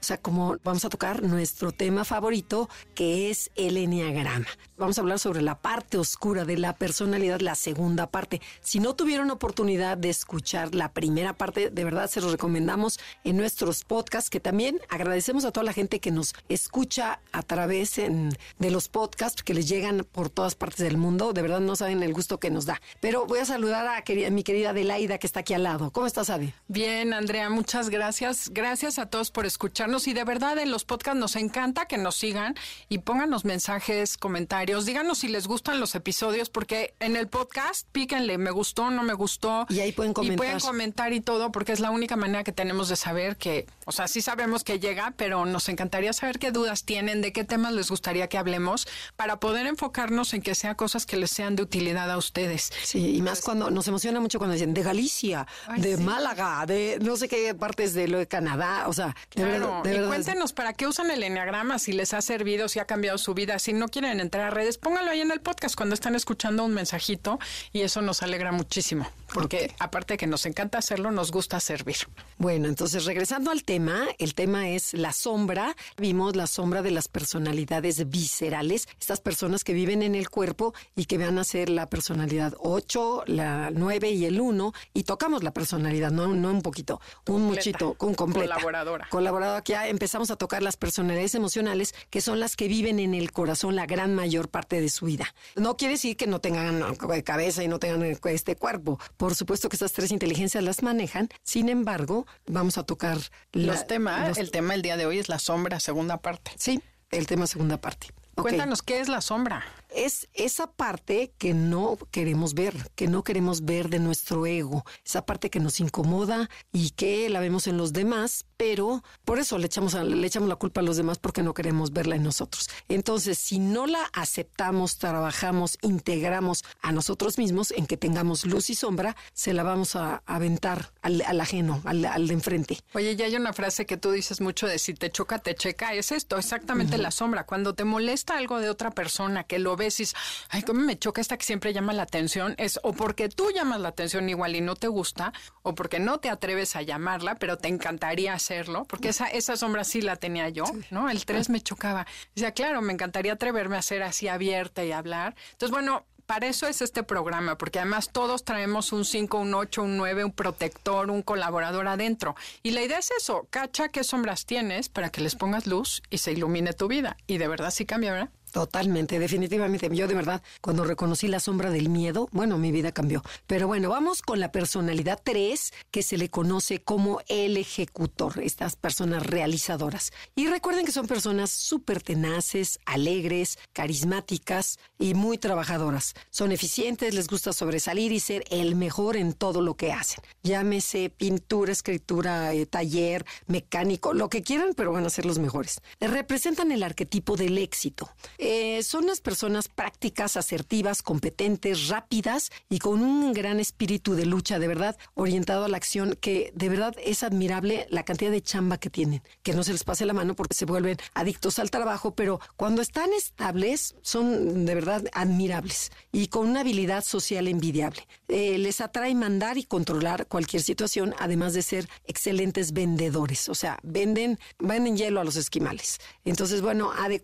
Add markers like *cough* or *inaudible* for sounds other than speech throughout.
O sea, como vamos a tocar nuestro tema favorito, que es el enneagrama. Vamos a hablar sobre la parte oscura de la personalidad, la segunda parte. Si no tuvieron oportunidad de escuchar la primera parte, de verdad se los recomendamos en nuestros podcasts, que también agradecemos a toda la gente que nos escucha a través de los podcasts que les llegan por todas partes del mundo. De verdad no saben el gusto que nos da. Pero voy a saludar a, mi querida Adelaida, que está aquí al lado. ¿Cómo estás, Adi? Bien, Andrea, muchas gracias. Gracias a todos por escuchar y de verdad en los podcasts nos encanta que nos sigan y pónganos mensajes, comentarios, díganos si les gustan los episodios porque en el podcast píquenle, me gustó, no me gustó. Y ahí pueden comentar. Y pueden comentar y todo porque es la única manera que tenemos de saber que, o sea, sí sabemos que llega, pero nos encantaría saber qué dudas tienen, de qué temas les gustaría que hablemos para poder enfocarnos en que sean cosas que les sean de utilidad a ustedes. Sí, y más cuando nos emociona mucho cuando dicen de Galicia, de Málaga, de no sé qué partes de lo de Canadá, o sea, de verdad y cuéntenos para qué usan el enneagrama, si les ha servido, si ha cambiado su vida. Si no quieren entrar a redes, pónganlo ahí en el podcast cuando están escuchando un mensajito y eso nos alegra muchísimo. Porque aparte de que nos encanta hacerlo, nos gusta servir. Bueno, entonces regresando al tema, el tema es la sombra. Vimos la sombra de las personalidades viscerales, estas personas que viven en el cuerpo y que van a ser la personalidad 8, la 9 y el 1 y tocamos la personalidad, no, no un poquito, un muchito, un completa. Colaboradora. Colaboradora que empezamos a tocar las personalidades emocionales, que son las que viven en el corazón la gran mayor parte de su vida. No quiere decir que no tengan cabeza y no tengan este cuerpo. Por supuesto que estas tres inteligencias las manejan. Sin embargo, vamos a tocar los temas. El tema del día de hoy es la sombra, segunda parte. Sí, el tema segunda parte. Cuéntanos qué es la sombra es esa parte que no queremos ver, que no queremos ver de nuestro ego, esa parte que nos incomoda y que la vemos en los demás, pero por eso le echamos, le echamos la culpa a los demás porque no queremos verla en nosotros. Entonces, si no la aceptamos, trabajamos, integramos a nosotros mismos en que tengamos luz y sombra, se la vamos a aventar al, ajeno, al, de enfrente. Oye, ya hay una frase que tú dices mucho de si te choca, te checa, es esto, exactamente la sombra. Cuando te molesta algo de otra persona que lo veces, ay, cómo me choca esta que siempre llama la atención, es o porque tú llamas la atención igual y no te gusta, o porque no te atreves a llamarla, pero te encantaría hacerlo, porque esa, esa sombra sí la tenía yo, ¿no? El 3 me chocaba. Decía, claro, me encantaría atreverme a ser así abierta y hablar. Entonces, bueno, para eso es este programa, porque además todos traemos un 5, un 8, un 9, un protector, un colaborador adentro. Y la idea es eso, cacha qué sombras tienes para que les pongas luz y se ilumine tu vida. Y de verdad sí cambia, ¿verdad? Totalmente, definitivamente. Yo de verdad, cuando reconocí la sombra del miedo, bueno, mi vida cambió. Pero bueno, vamos con la personalidad 3, que se le conoce como el ejecutor, estas personas realizadoras. Y recuerden que son personas súper tenaces, alegres, carismáticas y muy trabajadoras. Son eficientes, les gusta sobresalir y ser el mejor en todo lo que hacen. Llámese pintura, escritura, eh, taller, mecánico, lo que quieran, pero van a ser los mejores. Representan el arquetipo del éxito. Eh, son unas personas prácticas, asertivas, competentes, rápidas y con un gran espíritu de lucha, de verdad, orientado a la acción, que de verdad es admirable la cantidad de chamba que tienen, que no se les pase la mano porque se vuelven adictos al trabajo, pero cuando están estables son de verdad admirables y con una habilidad social envidiable. Eh, les atrae mandar y controlar cualquier situación, además de ser excelentes vendedores, o sea, venden, venden hielo a los esquimales. Entonces, bueno, Ade,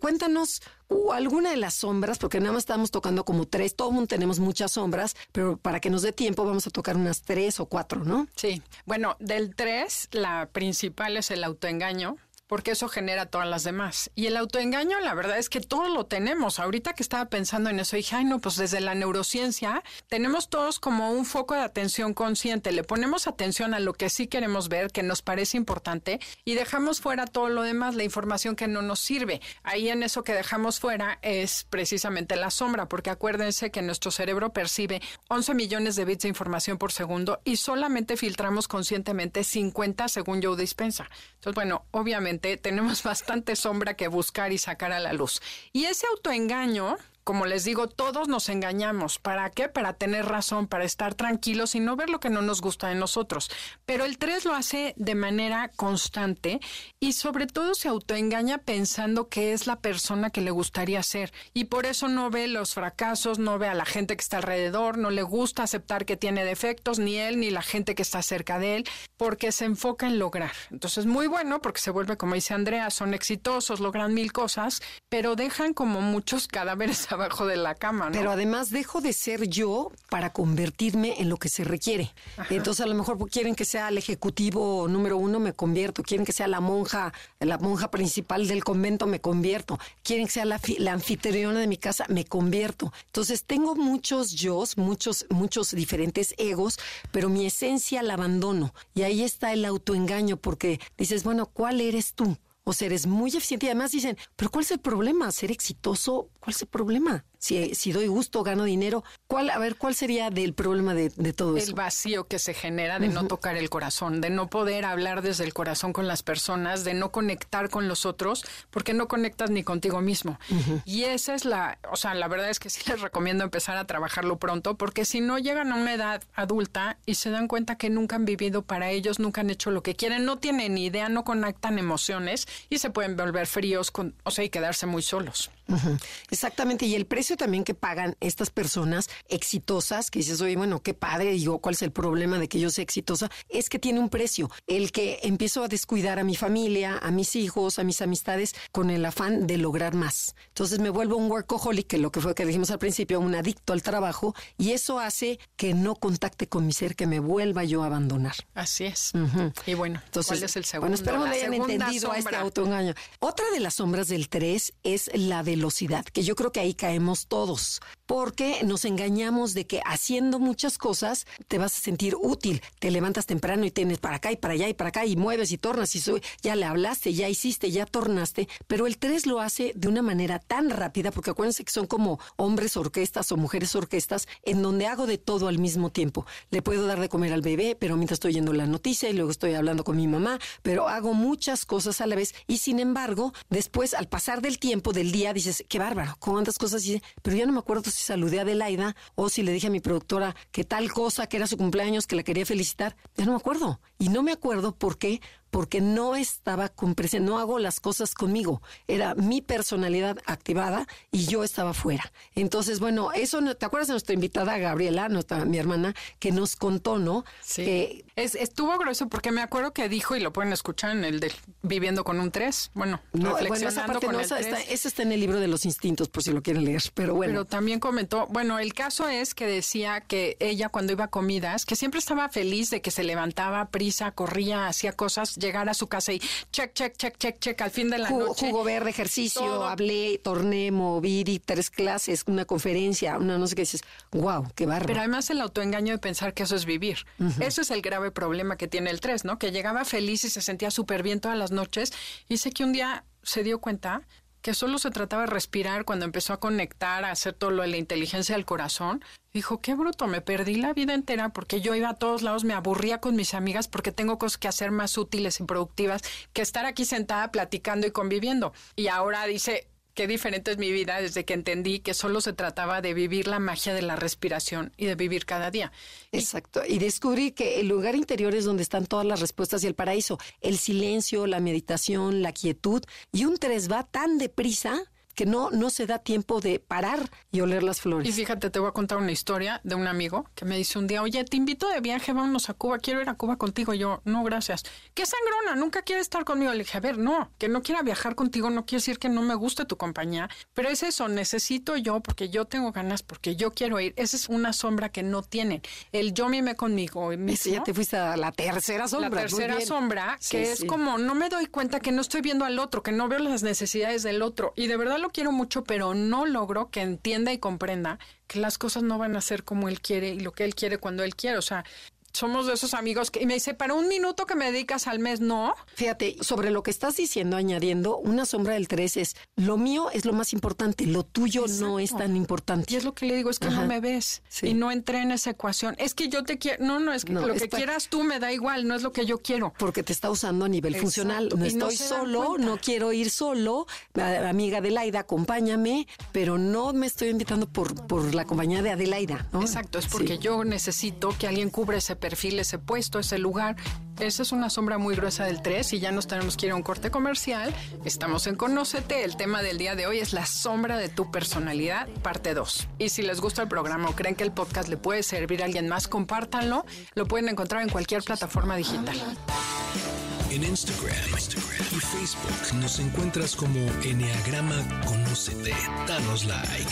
o alguna de las sombras, porque nada más estamos tocando como tres, todo el mundo tenemos muchas sombras, pero para que nos dé tiempo vamos a tocar unas tres o cuatro, ¿no? Sí, bueno, del tres, la principal es el autoengaño, porque eso genera todas las demás. Y el autoengaño, la verdad es que todos lo tenemos. Ahorita que estaba pensando en eso, dije, ay, no, pues desde la neurociencia tenemos todos como un foco de atención consciente. Le ponemos atención a lo que sí queremos ver, que nos parece importante, y dejamos fuera todo lo demás, la información que no nos sirve. Ahí en eso que dejamos fuera es precisamente la sombra, porque acuérdense que nuestro cerebro percibe 11 millones de bits de información por segundo y solamente filtramos conscientemente 50 según Joe Dispensa. Entonces, bueno, obviamente tenemos bastante sombra que buscar y sacar a la luz. Y ese autoengaño como les digo, todos nos engañamos. ¿Para qué? Para tener razón, para estar tranquilos y no ver lo que no nos gusta de nosotros. Pero el 3 lo hace de manera constante y sobre todo se autoengaña pensando que es la persona que le gustaría ser. Y por eso no ve los fracasos, no ve a la gente que está alrededor, no le gusta aceptar que tiene defectos, ni él ni la gente que está cerca de él, porque se enfoca en lograr. Entonces, muy bueno porque se vuelve, como dice Andrea, son exitosos, logran mil cosas, pero dejan como muchos *laughs* cadáveres abajo de la cama, ¿no? Pero además dejo de ser yo para convertirme en lo que se requiere. Entonces a lo mejor quieren que sea el ejecutivo número uno, me convierto. Quieren que sea la monja, la monja principal del convento, me convierto. Quieren que sea la, la anfitriona de mi casa, me convierto. Entonces tengo muchos yo, muchos, muchos diferentes egos, pero mi esencia la abandono. Y ahí está el autoengaño, porque dices, bueno, ¿cuál eres tú? O sea, eres muy eficiente y además dicen, pero ¿cuál es el problema? ¿Ser exitoso? ¿Cuál es el problema? Si, si doy gusto, gano dinero. ¿Cuál, a ver, ¿cuál sería del problema de, todo eso? El vacío que se genera de no tocar el corazón, de no poder hablar desde el corazón con las personas, de no conectar con los otros, porque no conectas ni contigo mismo. Y esa es la, o sea, la verdad es que sí *laughs* les recomiendo empezar a trabajarlo pronto, porque si no llegan a una edad adulta y se dan cuenta que nunca han vivido para ellos, nunca han hecho lo que quieren, no tienen ni idea, no conectan emociones y se pueden volver fríos, con, o sea, y quedarse muy solos. Exactamente, y el precio también que pagan estas personas exitosas, que dices, oye, bueno, qué padre, digo, ¿cuál es el problema de que yo sea exitosa? Es que tiene un precio. El que empiezo a descuidar a mi familia, a mis hijos, a mis amistades, con el afán de lograr más. Entonces me vuelvo un workaholic, que lo que fue que dijimos al principio, un adicto al trabajo, y eso hace que no contacte con mi ser, que me vuelva yo a abandonar. Así es. Y bueno, Entonces, ¿cuál es el segundo? Bueno, espero que hayan entendido a este autoengaño. Otra de las sombras del 3 es la velocidad, que yo creo que ahí caemos todos, porque nos engañamos de que haciendo muchas cosas te vas a sentir útil. Te levantas temprano y tienes para acá y para allá y para acá y mueves y tornas y ya le hablaste, ya hiciste, ya tornaste, pero el 3 lo hace de una manera tan rápida, porque acuérdense que son como hombres orquestas o mujeres orquestas, en donde hago de todo al mismo tiempo. Le puedo dar de comer al bebé, pero mientras estoy yendo la noticia y luego estoy hablando con mi mamá, pero hago muchas cosas a la vez y sin embargo, después al pasar del tiempo del día dices, qué bárbaro, cuántas cosas hice, pero ya no me acuerdo saludé a Adelaida o si le dije a mi productora que tal cosa, que era su cumpleaños, que la quería felicitar, ya no me acuerdo. Y no me acuerdo por qué, porque no estaba con presencia, no hago las cosas conmigo. Era mi personalidad activada y yo estaba fuera. Entonces, bueno, eso, ¿te acuerdas de nuestra invitada Gabriela, nuestra, mi hermana, que nos contó, ¿no? Sí. es, estuvo grueso porque me acuerdo que dijo, y lo pueden escuchar en el de Viviendo con un 3, bueno, no, reflexionando bueno, esa Está, ese está en el libro de los instintos, por si lo quieren leer, pero bueno. Pero también comentó, bueno, el caso es que decía que ella cuando iba a comidas, que siempre estaba feliz de que se levantaba, prisa, corría, hacía cosas, llegar a su casa y check, check, check, check, check, al fin de la noche. Jugo verde, ejercicio, hablé, torné, moví, di tres clases, una conferencia, una no sé qué dices, wow, qué bárbaro. Pero además el autoengaño de pensar que eso es vivir. Eso es el grave problema que tiene el 3, ¿no? Que llegaba feliz y se sentía súper bien todas las noches y sé que un día se dio cuenta que solo se trataba de respirar cuando empezó a conectar, a hacer todo lo de la inteligencia del corazón. Dijo, qué bruto, me perdí la vida entera porque yo iba a todos lados, me aburría con mis amigas porque tengo cosas que hacer más útiles y productivas que estar aquí sentada platicando y conviviendo. Y ahora dice, qué diferente es mi vida desde que entendí que solo se trataba de vivir la magia de la respiración y de vivir cada día. Exacto. Y descubrí que el lugar interior es donde están todas las respuestas y el paraíso. El silencio, la meditación, la quietud. Y un tres va tan deprisa que no, no se da tiempo de parar y oler las flores. Y fíjate, te voy a contar una historia de un amigo que me dice un día, oye, te invito de viaje, vámonos a Cuba, quiero ir a Cuba contigo. Y yo, no, gracias. ¿Qué sangrona? Nunca quiere estar conmigo. Le dije, a ver, no, que no quiera viajar contigo no quiere decir que no me guste tu compañía, pero es eso, necesito yo porque yo tengo ganas, porque yo quiero ir. Esa es una sombra que no tienen. El yo mime conmigo mismo. ya te fuiste a la tercera sombra. La tercera sombra, que es como no me doy cuenta que no estoy viendo al otro, que no veo las necesidades del otro. Y de verdad lo quiero mucho, pero no logro que entienda y comprenda que las cosas no van a ser como él quiere y lo que él quiere cuando él quiere. O sea, somos de esos amigos que y me dice, para un minuto que me dedicas al mes, no. Fíjate, sobre lo que estás diciendo, añadiendo, una sombra del 3 es, lo mío es lo más importante, lo tuyo no es tan importante. Y es lo que le digo, es que no me ves. Sí. Y no entré en esa ecuación. Es que yo te quiero, no, no, es que No, lo que quieras tú me da igual, no es lo que yo quiero. Porque te está usando a nivel Exacto, funcional. No y estoy solo, no quiero ir solo. Amiga Adelaida, acompáñame, pero no me estoy invitando por, por la compañía de Adelaida. ¿no? Exacto, es Sí. porque yo necesito que alguien cubra ese perfil, ese puesto, ese lugar. Esa es una sombra muy gruesa del 3 y ya nos tenemos que ir a un corte comercial. Estamos en Conócete. El tema del día de hoy es la sombra de tu personalidad, parte 2. Y si les gusta el programa o creen que el podcast le puede servir a alguien más, compártanlo. Lo pueden encontrar en cualquier plataforma digital. En Instagram, y Facebook nos encuentras como Enneagrama Conócete. Danos like.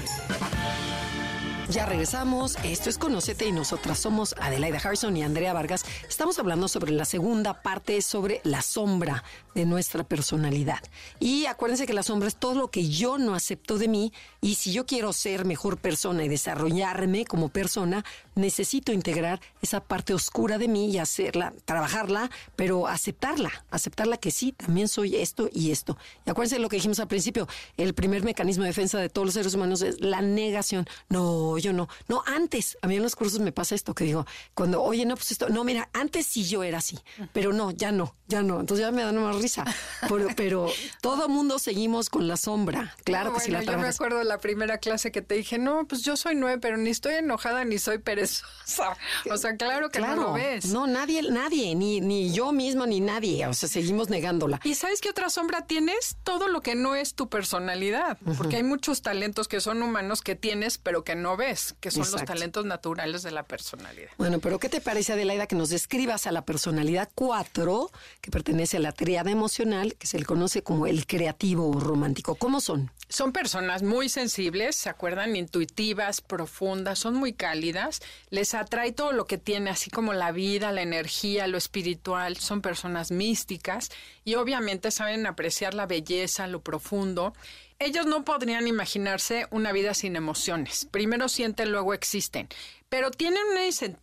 Ya regresamos. Esto es Conocete y nosotras somos Adelaida Harrison y Andrea Vargas. Estamos hablando sobre la segunda parte, sobre la sombra de nuestra personalidad. Y acuérdense que la sombra es todo lo que yo no acepto de mí y si yo quiero ser mejor persona y desarrollarme como persona, necesito integrar esa parte oscura de mí y hacerla, trabajarla, pero aceptarla, aceptarla que sí, también soy esto y esto. Y acuérdense de lo que dijimos al principio, el primer mecanismo de defensa de todos los seres humanos es la negación. No, yo no. No, antes, a mí en los cursos me pasa esto, que digo, cuando, oye, no, pues esto, no, mira, antes sí yo era así, pero no, ya no, ya no. Entonces ya me da más risa. Pero, *laughs* pero todo mundo seguimos con la sombra. Claro que sí la bueno, yo me acuerdo la primera clase que te dije, no, pues yo soy nueve, pero ni estoy enojada ni soy perezosa. *laughs* O sea, claro que no lo ves. No, nadie, nadie, ni, ni yo mismo, ni nadie. O sea, seguimos negándola. ¿Y sabes qué otra sombra tienes? Todo lo que no es tu personalidad. Porque hay muchos talentos que son humanos que tienes, pero que no ves, que son los talentos naturales de la personalidad. Bueno, pero ¿qué te parece, Adelaida, que nos describas a la personalidad 4, que pertenece a la triada emocional, que se le conoce como el creativo o romántico? ¿Cómo son? Son personas muy sensibles, ¿se acuerdan? Intuitivas, profundas, son muy cálidas, les atrae todo lo que tiene, así como la vida, la energía, lo espiritual, son personas místicas y obviamente saben apreciar la belleza, lo profundo. Ellos no podrían imaginarse una vida sin emociones. Primero sienten, luego existen. Pero tienen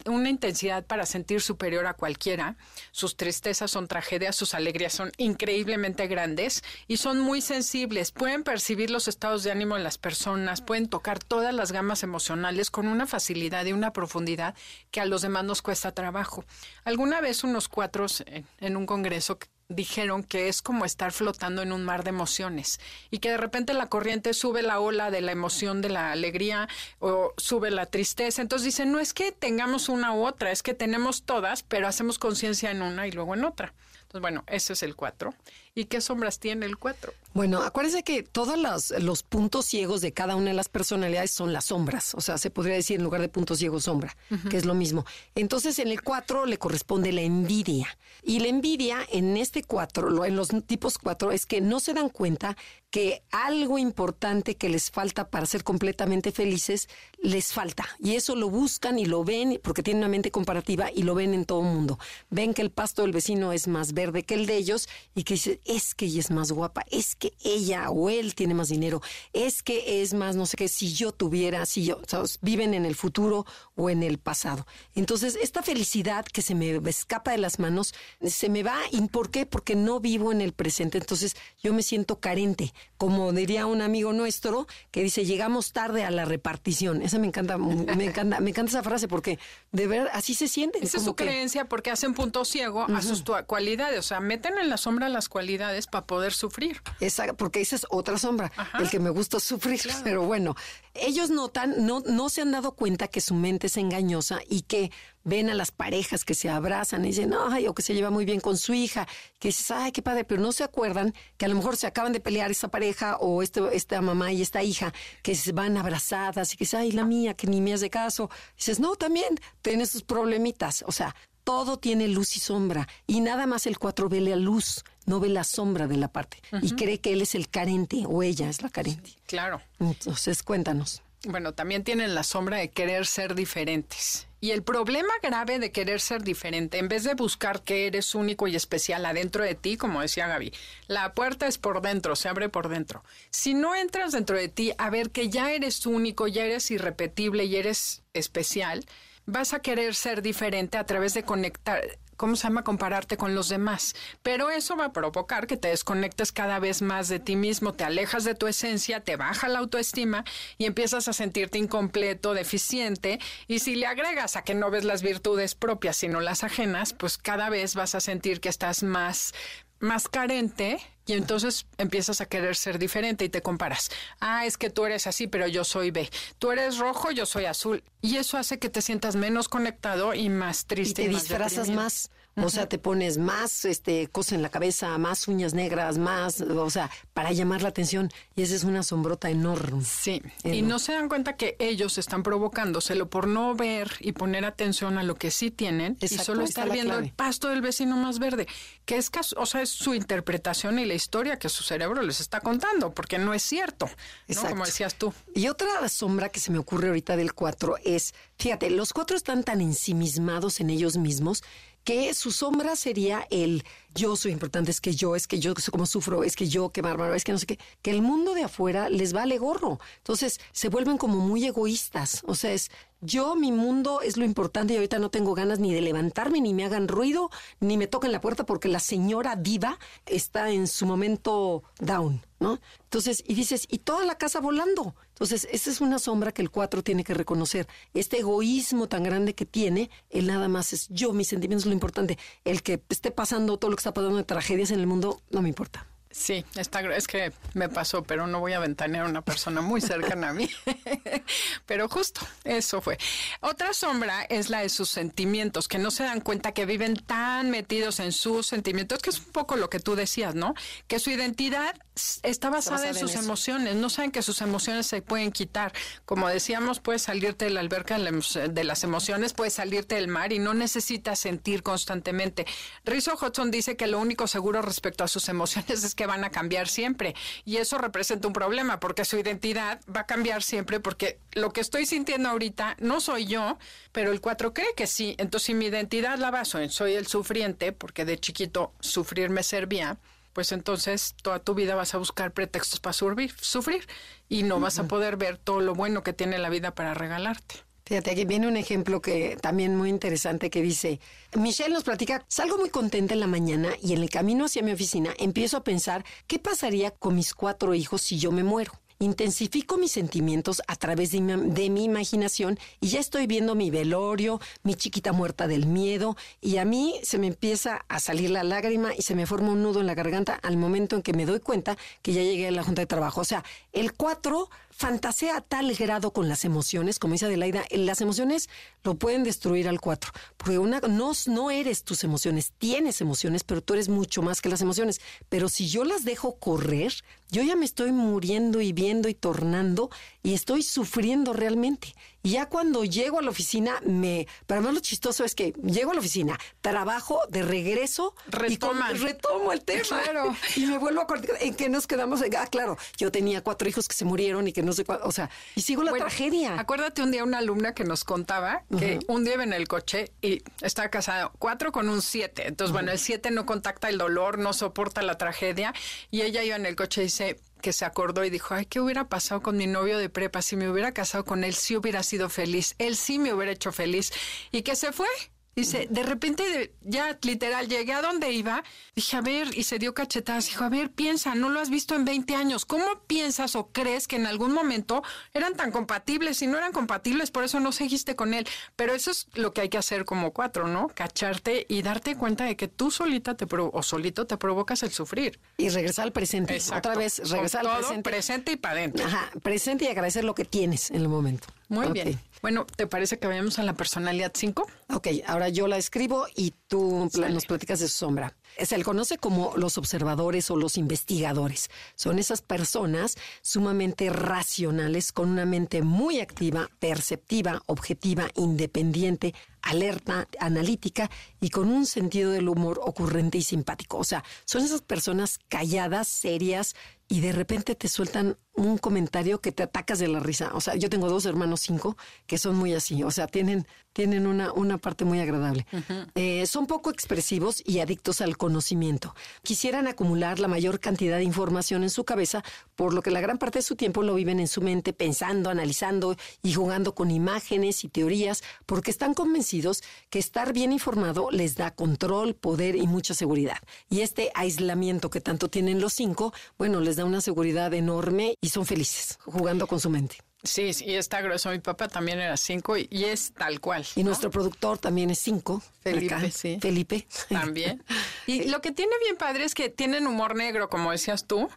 una, intensidad para sentir superior a cualquiera. Sus tristezas son tragedias, sus alegrías son increíblemente grandes y son muy sensibles. Pueden percibir los estados de ánimo de las personas, pueden tocar todas las gamas emocionales con una facilidad y una profundidad que a los demás nos cuesta trabajo. Alguna vez unos cuatro en un congreso dijeron que es como estar flotando en un mar de emociones y que de repente la corriente sube la ola de la emoción, de la alegría o sube la tristeza. Entonces dicen, no es que tengamos una u otra, es que tenemos todas, pero hacemos conciencia en una y luego en otra. Entonces, bueno, ese es el 4. ¿Y qué sombras tiene el 4? Bueno, acuérdense que todos los, los puntos ciegos de cada una de las personalidades son las sombras. O sea, se podría decir en lugar de puntos ciegos, sombra, que es lo mismo. Entonces, en el 4 le corresponde la envidia. Y la envidia en este 4, en los tipos 4, es que no se dan cuenta que algo importante que les falta para ser completamente felices, les falta. Y eso lo buscan y lo ven porque tienen una mente comparativa y lo ven en todo el mundo. Ven que el pasto del vecino es más verde que el de ellos y que es que ella es más guapa, es que ella o él tiene más dinero, es que es más, no sé qué, si yo tuviera, si yo, ¿sabes? viven en el futuro o en el pasado. Entonces, esta felicidad que se me escapa de las manos, se me va. ¿Y por qué? Porque no vivo en el presente. Entonces, yo me siento carente. Como diría un amigo nuestro que dice, llegamos tarde a la repartición. Esa me encanta, me encanta, me encanta esa frase porque de ver, así se siente. Esa es su que- creencia porque hacen punto ciego a sus cualidades. O sea, meten en la sombra las cualidades para poder sufrir. Esa, porque esa es otra sombra, el que me gusta sufrir. Pero bueno, ellos notan, no, no se han dado cuenta que su mente es engañosa y que ven a las parejas que se abrazan y dicen, ay, o que se lleva muy bien con su hija, que dices, ay, qué padre, pero no se acuerdan que a lo mejor se acaban de pelear esa pareja o este, esta mamá y esta hija, que se van abrazadas y que dices, ay, la mía, que ni me hace caso. dices, no, también tiene sus problemitas. O sea, todo tiene luz y sombra. Y nada más el 4 ve la luz, no ve la sombra de la parte. Y cree que él es el carente o ella es la carente. Claro. Entonces, cuéntanos. Bueno, también tienen la sombra de querer ser diferentes. Y el problema grave de querer ser diferente, en vez de buscar que eres único y especial adentro de ti, como decía Gaby, la puerta es por dentro, se abre por dentro. Si no entras dentro de ti a ver que ya eres único, ya eres irrepetible y eres especial, vas a querer ser diferente a través de conectar, ¿cómo se llama? Compararte con los demás. Pero eso va a provocar que te desconectes cada vez más de ti mismo, te alejas de tu esencia, te baja la autoestima y empiezas a sentirte incompleto, deficiente. Y si le agregas a que no ves las virtudes propias, sino las ajenas, pues cada vez vas a sentir que estás más más carente y entonces empiezas a querer ser diferente y te comparas. Ah, es que tú eres así, pero yo soy B. Tú eres rojo, yo soy azul. Y eso hace que te sientas menos conectado y más triste. Y te más disfrazas deprimido. más. O sea, te pones más este cosa en la cabeza, más uñas negras, más, o sea, para llamar la atención. Y esa es una sombrota enorme. Sí, y no se dan cuenta que ellos están provocándoselo por no ver y poner atención a lo que sí tienen y Exacto, solo ahí está estar viendo clave. el pasto del vecino más verde, que es, o sea, es su interpretación y la historia que su cerebro les está contando, porque no es cierto, ¿no? Como decías tú. Y otra sombra que se me ocurre ahorita del 4 es, fíjate, los cuatro están tan ensimismados en ellos mismos que su sombra sería el yo soy importante, es que yo, es que yo, sé cómo sufro, es que yo, qué bárbaro, es que no sé qué, que el mundo de afuera les vale gorro. Entonces se vuelven como muy egoístas. O sea, es yo, mi mundo es lo importante y ahorita no tengo ganas ni de levantarme, ni me hagan ruido, ni me toquen la puerta porque la señora diva está en su momento down, ¿no? Entonces, y dices, y toda la casa volando. Entonces, esa es una sombra que el 4 tiene que reconocer. Este egoísmo tan grande que tiene, él nada más es yo, mis sentimientos es lo importante. El que esté pasando todo lo que está pasando de tragedias en el mundo, no me importa. Sí, está, es que me pasó, pero no voy a ventanear a una persona muy cercana a mí. *laughs* pero justo, eso fue. Otra sombra es la de sus sentimientos, que no se dan cuenta que viven tan metidos en sus sentimientos, que es un poco lo que tú decías, ¿no? Que su identidad está basada, basada en sus emociones, no saben que sus emociones se pueden quitar. Como decíamos, puedes salirte de la alberca de las emociones, puedes salirte del mar y no necesitas sentir constantemente. Rizzo Hudson dice que lo único seguro respecto a sus emociones *laughs* es que van a cambiar siempre. Y eso representa un problema porque su identidad va a cambiar siempre porque lo que estoy sintiendo ahorita no soy yo, pero el 4 cree que sí. Entonces, si mi identidad la baso en soy el sufriente, porque de chiquito sufrir me servía, pues entonces toda tu vida vas a buscar pretextos para sufrir, sufrir y no vas a poder ver todo lo bueno que tiene la vida para regalarte. Fíjate, aquí viene un ejemplo que también muy interesante que dice, Michelle nos platica, salgo muy contenta en la mañana y en el camino hacia mi oficina empiezo a pensar qué pasaría con mis cuatro hijos si yo me muero. Intensifico mis sentimientos a través de mi, imaginación y ya estoy viendo mi velorio, mi chiquita muerta del miedo y a mí se me empieza a salir la lágrima y se me forma un nudo en la garganta al momento en que me doy cuenta que ya llegué a la junta de trabajo. O sea, el 4 fantasea tal grado con las emociones, como dice Adelaida, las emociones lo pueden destruir al 4, porque una, no, no eres tus emociones, tienes emociones, pero tú eres mucho más que las emociones. Pero si yo las dejo correr, yo ya me estoy muriendo y viendo y tornando y estoy sufriendo realmente. Y ya cuando llego a la oficina, me. Pero además lo chistoso es que llego a la oficina, trabajo de regreso y con- retomo el tema. Claro. *laughs* Y me vuelvo a acordar en que nos quedamos. Ah, claro, yo tenía cuatro hijos que se murieron y que no sé cuál. O sea, y sigo la Bueno, tragedia. Acuérdate un día una alumna que nos contaba que un día iba en el coche y estaba casado cuatro con un siete. Entonces, bueno, el siete no contacta el dolor, no soporta la tragedia. Y ella iba en el coche y dice que se acordó y dijo, ay, ¿qué hubiera pasado con mi novio de prepa? Si me hubiera casado con él, sí hubiera sido feliz. Él sí me hubiera hecho feliz. Y que se fue. Dice, de repente, ya literal, llegué a donde iba, dije, a ver, y se dio cachetadas, dijo, a ver, piensa, no lo has visto en 20 años, ¿cómo piensas o crees que en algún momento eran tan compatibles? Si no eran compatibles, por eso no seguiste con él. Pero eso es lo que hay que hacer como cuatro, ¿no? Cacharte y darte cuenta de que tú solita te o solito te provocas el sufrir. Y regresar al presente. Exacto. Otra vez, regresar Con al todo presente. presente y para adentro. Ajá, presente y agradecer lo que tienes en el momento. Muy bien. Bueno, ¿te parece que vayamos a la personalidad 5? Ok, ahora yo la escribo y tú nos platicas de su sombra. Se le conoce como los observadores o los investigadores. Son esas personas sumamente racionales, con una mente muy activa, perceptiva, objetiva, independiente, alerta, analítica y con un sentido del humor ocurrente y simpático. O sea, son esas personas calladas, serias y de repente te sueltan un comentario que te atacas de la risa. O sea, yo tengo dos hermanos cinco que son muy así. O sea, tienen, tienen una, una parte muy agradable. Eh, son poco expresivos y adictos al conocimiento. Quisieran acumular la mayor cantidad de información en su cabeza, por lo que la gran parte de su tiempo lo viven en su mente pensando, analizando y jugando con imágenes y teorías, porque están convencidos que estar bien informado les da control, poder y mucha seguridad. Y este aislamiento que tanto tienen los cinco, bueno, les da una seguridad enorme y son felices jugando con su mente. Sí, sí, está grueso. Mi papá también era cinco y, es tal cual. Y nuestro productor también es cinco. Felipe, sí. Felipe. También. *laughs* Y lo que tiene bien padre es que tienen humor negro, como decías tú,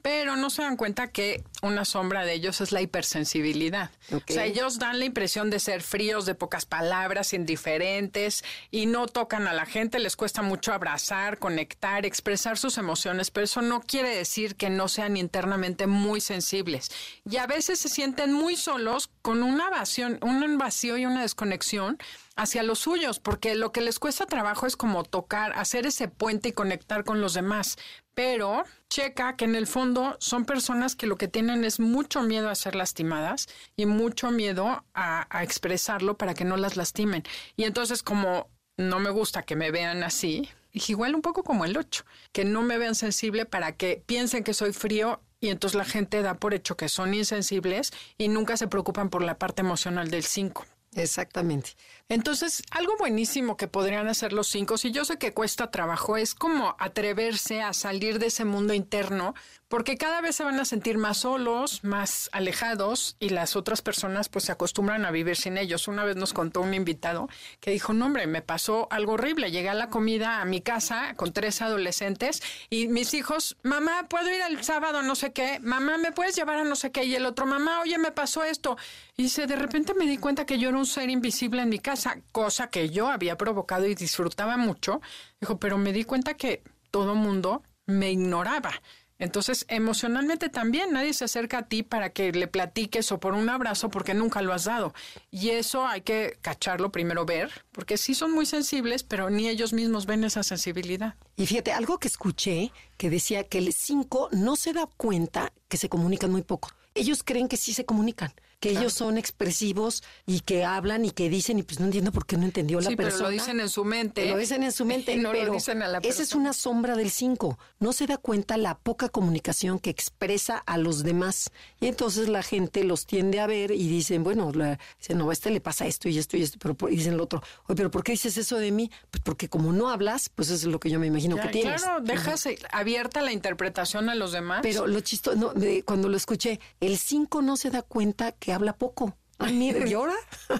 pero no se dan cuenta que una sombra de ellos es la hipersensibilidad. O sea, ellos dan la impresión de ser fríos, de pocas palabras, indiferentes y no tocan a la gente, les cuesta mucho abrazar, conectar, expresar sus emociones, pero eso no quiere decir que no sean internamente muy sensibles. Y a veces se sienten muy solos con una evasión, un vacío y una desconexión hacia los suyos, porque lo que les cuesta trabajo es como tocar, hacer ese puente y conectar con los demás. Pero checa que en el fondo son personas que lo que tienen es mucho miedo a ser lastimadas y mucho miedo a, expresarlo para que no las lastimen. Y entonces como no me gusta que me vean así, igual un poco como el 8, que no me vean sensible para que piensen que soy frío y entonces la gente da por hecho que son insensibles y nunca se preocupan por la parte emocional del 5. Exactamente. Entonces, algo buenísimo que podrían hacer los cinco, si yo sé que cuesta trabajo, es como atreverse a salir de ese mundo interno, porque cada vez se van a sentir más solos, más alejados, y las otras personas pues se acostumbran a vivir sin ellos. Una vez nos contó un invitado que dijo, no hombre, me pasó algo horrible. Llegué a la comida a mi casa con tres adolescentes y mis hijos, mamá, ¿puedo ir el sábado no sé qué? Mamá, ¿me puedes llevar a no sé qué? Y el otro, mamá, oye, me pasó esto. Y dice, de repente me di cuenta que yo era un ser invisible en mi casa cosa que yo había provocado y disfrutaba mucho. Dijo, pero me di cuenta que todo mundo me ignoraba. Entonces, emocionalmente también nadie se acerca a ti para que le platiques o por un abrazo porque nunca lo has dado. Y eso hay que cacharlo primero, ver, porque sí son muy sensibles, pero ni ellos mismos ven esa sensibilidad. Y fíjate, algo que escuché que decía que el 5 no se da cuenta que se comunican muy poco. Ellos creen que sí se comunican que ellos son expresivos y que hablan y que dicen, y pues no entiendo por qué no entendió la persona. Pero lo dicen en su mente. Lo dicen en su *laughs* mente, no pero lo dicen a la esa es una sombra del 5. No se da cuenta la poca comunicación que expresa a los demás. Y entonces la gente los tiende a ver y dicen, bueno, dicen, no, a este le pasa esto y esto y esto, pero y dicen el otro, oye, pero ¿por qué dices eso de mí? Pues porque como no hablas, pues eso es lo que yo me imagino que tienes. Claro, dejas abierta la interpretación a los demás. Pero lo chistoso, no, cuando lo escuché, el 5 no se da cuenta que habla poco. Mira, ¿y ahora? *laughs*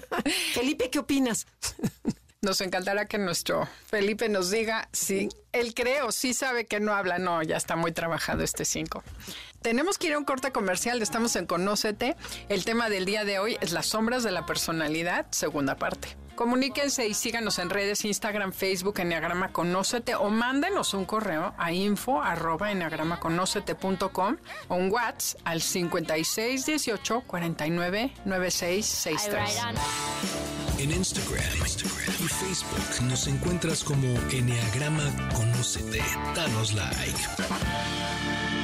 Felipe, ¿qué opinas? Nos encantará que nuestro Felipe nos diga si él cree o sí sabe que no habla. No, ya está muy trabajado este 5. Tenemos que ir a un corte comercial. Estamos en Conócete. El tema del día de hoy es las sombras de la personalidad, segunda parte. Comuníquense y síganos en redes, Instagram, Facebook, Enneagrama Conócete o mándenos un correo a info arroba o un WhatsApp al 5618 49 9663. En Instagram, Instagram y Facebook nos encuentras como Enneagrama Conócete. Danos like.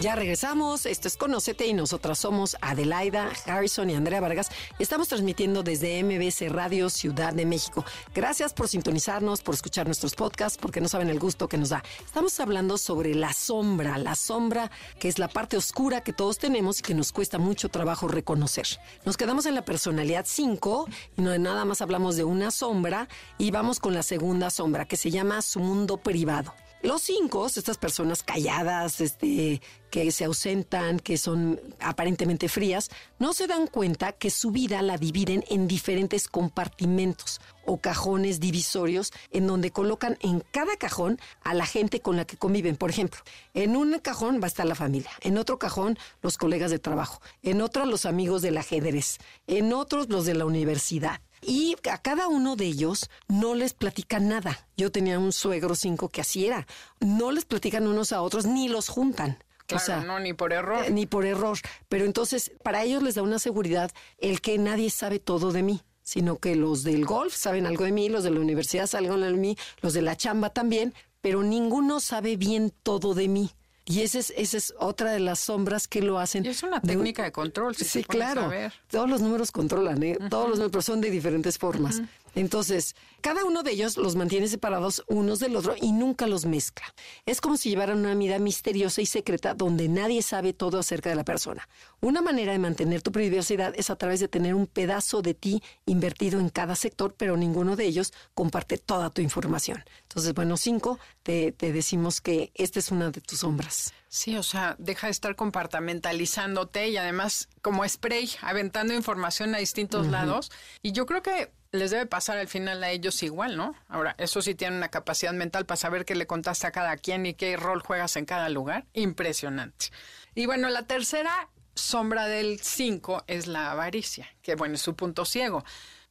Ya regresamos, esto es Conocete y nosotras somos Adelaida, Harrison y Andrea Vargas. Estamos transmitiendo desde MBC Radio Ciudad de México. Gracias por sintonizarnos, por escuchar nuestros podcasts, porque no saben el gusto que nos da. Estamos hablando sobre la sombra, la sombra que es la parte oscura que todos tenemos y que nos cuesta mucho trabajo reconocer. Nos quedamos en la personalidad 5 y no nada más hablamos de una sombra y vamos con la segunda sombra que se llama su mundo privado. Los cinco, estas personas calladas, este, que se ausentan, que son aparentemente frías, no se dan cuenta que su vida la dividen en diferentes compartimentos o cajones divisorios en donde colocan en cada cajón a la gente con la que conviven. Por ejemplo, en un cajón va a estar la familia, en otro cajón los colegas de trabajo, en otro los amigos del ajedrez, en otros los de la universidad. Y a cada uno de ellos no les platican nada. Yo tenía un suegro cinco que así era. No les platican unos a otros ni los juntan. Claro, o sea, no, ni por error. eh, ni por error. Pero entonces, para ellos les da una seguridad el que nadie sabe todo de mí, sino que los del golf saben algo de mí, los de la universidad saben algo de mí, los de la chamba también, pero ninguno sabe bien todo de mí. Y esa es, esa es otra de las sombras que lo hacen. Y es una de un- técnica de control, si sí, claro. Todos los números controlan, ¿eh? Todos los números, pero son de diferentes formas. Entonces, cada uno de ellos los mantiene separados unos del otro y nunca los mezcla. Es como si llevaran una vida misteriosa y secreta donde nadie sabe todo acerca de la persona. Una manera de mantener tu privacidad es a través de tener un pedazo de ti invertido en cada sector, pero ninguno de ellos comparte toda tu información. Entonces, bueno, cinco, te, te decimos que esta es una de tus sombras. Sí, o sea, deja de estar compartamentalizándote y además como spray, aventando información a distintos lados. Y yo creo que les debe pasar al final a ellos igual, ¿no? Ahora, eso sí tienen una capacidad mental para saber qué le contaste a cada quien y qué rol juegas en cada lugar. Impresionante. Y bueno, la tercera sombra del 5 es la avaricia, que bueno, es su punto ciego,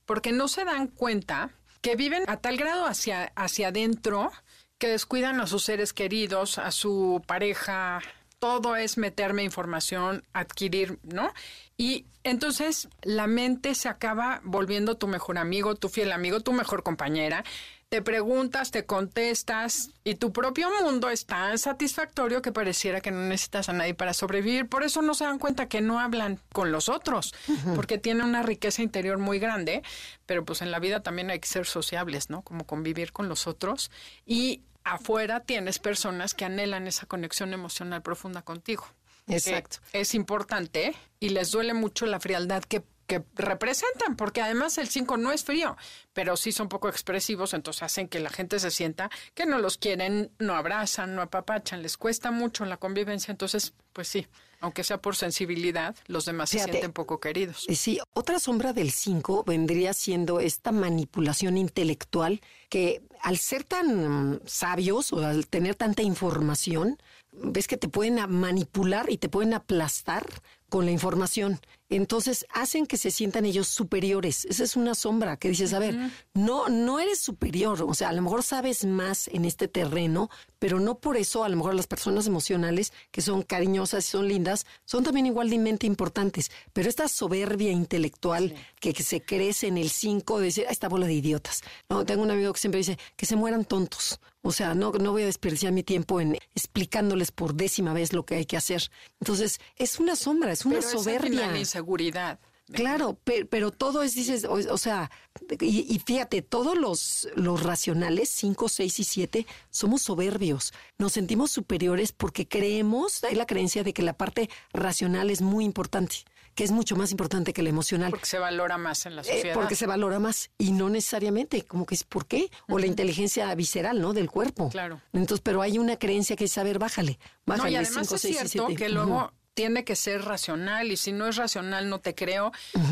porque no se dan cuenta que viven a tal grado hacia, hacia adentro que descuidan a sus seres queridos, a su pareja, todo es meterme información, adquirir, ¿no? Y entonces la mente se acaba volviendo tu mejor amigo, tu fiel amigo, tu mejor compañera. Te preguntas, te contestas y tu propio mundo es tan satisfactorio que pareciera que no necesitas a nadie para sobrevivir. Por eso no se dan cuenta que no hablan con los otros, porque tienen una riqueza interior muy grande, pero pues en la vida también hay que ser sociables, ¿no? Como convivir con los otros. Y afuera tienes personas que anhelan esa conexión emocional profunda contigo. Exacto. Es importante y les duele mucho la frialdad que, que representan, porque además el 5 no es frío, pero sí son poco expresivos, entonces hacen que la gente se sienta que no los quieren, no abrazan, no apapachan, les cuesta mucho la convivencia, entonces, pues sí, aunque sea por sensibilidad, los demás Fíjate. se sienten poco queridos. Eh, Sí, otra sombra del 5 vendría siendo esta manipulación intelectual que al ser tan mm, sabios o al tener tanta información, ves que te pueden manipular y te pueden aplastar con la información. Entonces hacen que se sientan ellos superiores. Esa es una sombra que dices, a ver, no, no eres superior. O sea, a lo mejor sabes más en este terreno, pero no por eso a lo mejor las personas emocionales que son cariñosas y son lindas son también igualmente importantes. Pero esta soberbia intelectual que, que se crece en el 5 de decir, "Ah, esta bola de idiotas. No, tengo un amigo que siempre dice que se mueran tontos. O sea, no, no voy a desperdiciar mi tiempo en explicándoles por décima vez lo que hay que hacer. Entonces, es una sombra, es una Pero es soberbia. final inseguridad. Claro, pe- pero, todo es, dices, o, o sea, y, y fíjate, todos los, los racionales, 5, 6 y 7, somos soberbios. Nos sentimos superiores porque creemos, hay la creencia de que la parte racional es muy importante, que es mucho más importante que la emocional. Porque se valora más en la Eh, sociedad. porque se valora más y no necesariamente, como que es por qué, o la inteligencia visceral, ¿no? Del cuerpo. Claro. Entonces, pero hay una creencia que es saber, bájale, No, bájale. y además cinco, es seis cierto siete. que luego tiene que ser racional y si no es racional no te creo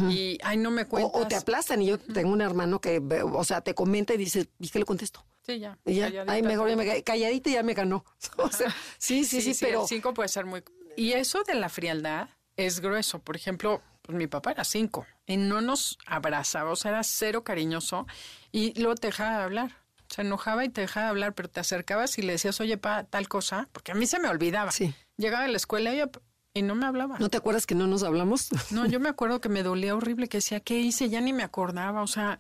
y ay no me cuentas. o te aplastan. Y yo tengo un hermano que, o sea, te comenta y dices, ¿y qué le contesto? Sí, ya. Y ya, ay, mejor ya me ca- calladita y ya me ganó. *laughs* O sea, sí, sí, sí, pero El 5 puede ser muy. Y eso de la frialdad es grueso. Por ejemplo, pues mi papá era 5 y no nos abrazaba, o sea, era cero cariñoso y luego te dejaba de hablar. Se enojaba y te dejaba de hablar, pero te acercabas y le decías, oye, pa, tal cosa, porque a mí se me olvidaba. Sí. Llegaba a la escuela y, y no me hablaba. ¿no te acuerdas que no nos hablamos? *laughs* No, yo me acuerdo que me dolía horrible, que decía, ¿qué hice? Ya ni me acordaba, o sea,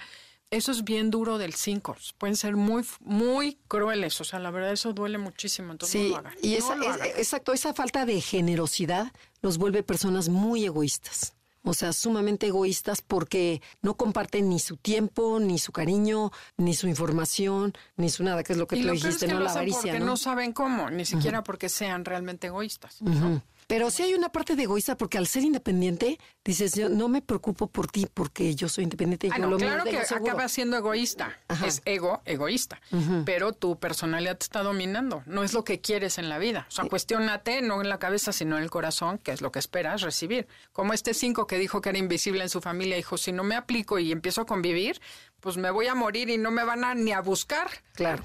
eso es bien duro del 5. Pueden ser muy, muy crueles, o sea, la verdad eso duele muchísimo, entonces Sí, no lo hagan. y No esa, lo es- hagan. exacto, esa falta de generosidad los vuelve personas muy egoístas. O sea, sumamente egoístas porque no comparten ni su tiempo, ni su cariño, ni su información, ni su nada, que es lo que y tú lo peor es dijiste, que ¿no? lo La avaricia, porque ¿no? no saben cómo, ni siquiera porque sean realmente egoístas. ¿no? Pero sí hay una parte de egoísta porque al ser independiente dices, yo no me preocupo por ti porque yo soy independiente y Ah, yo no, lo claro que acaba siendo egoísta. Ajá. Es ego, egoísta. Pero tu personalidad te está dominando. No es lo que quieres en la vida. O sea, cuestiónate no en la cabeza, sino en el corazón, que es lo que esperas recibir. Como este cinco que dijo que era invisible en su familia, dijo, si no me aplico y empiezo a convivir, pues me voy a morir y no me van a ni a buscar. Claro.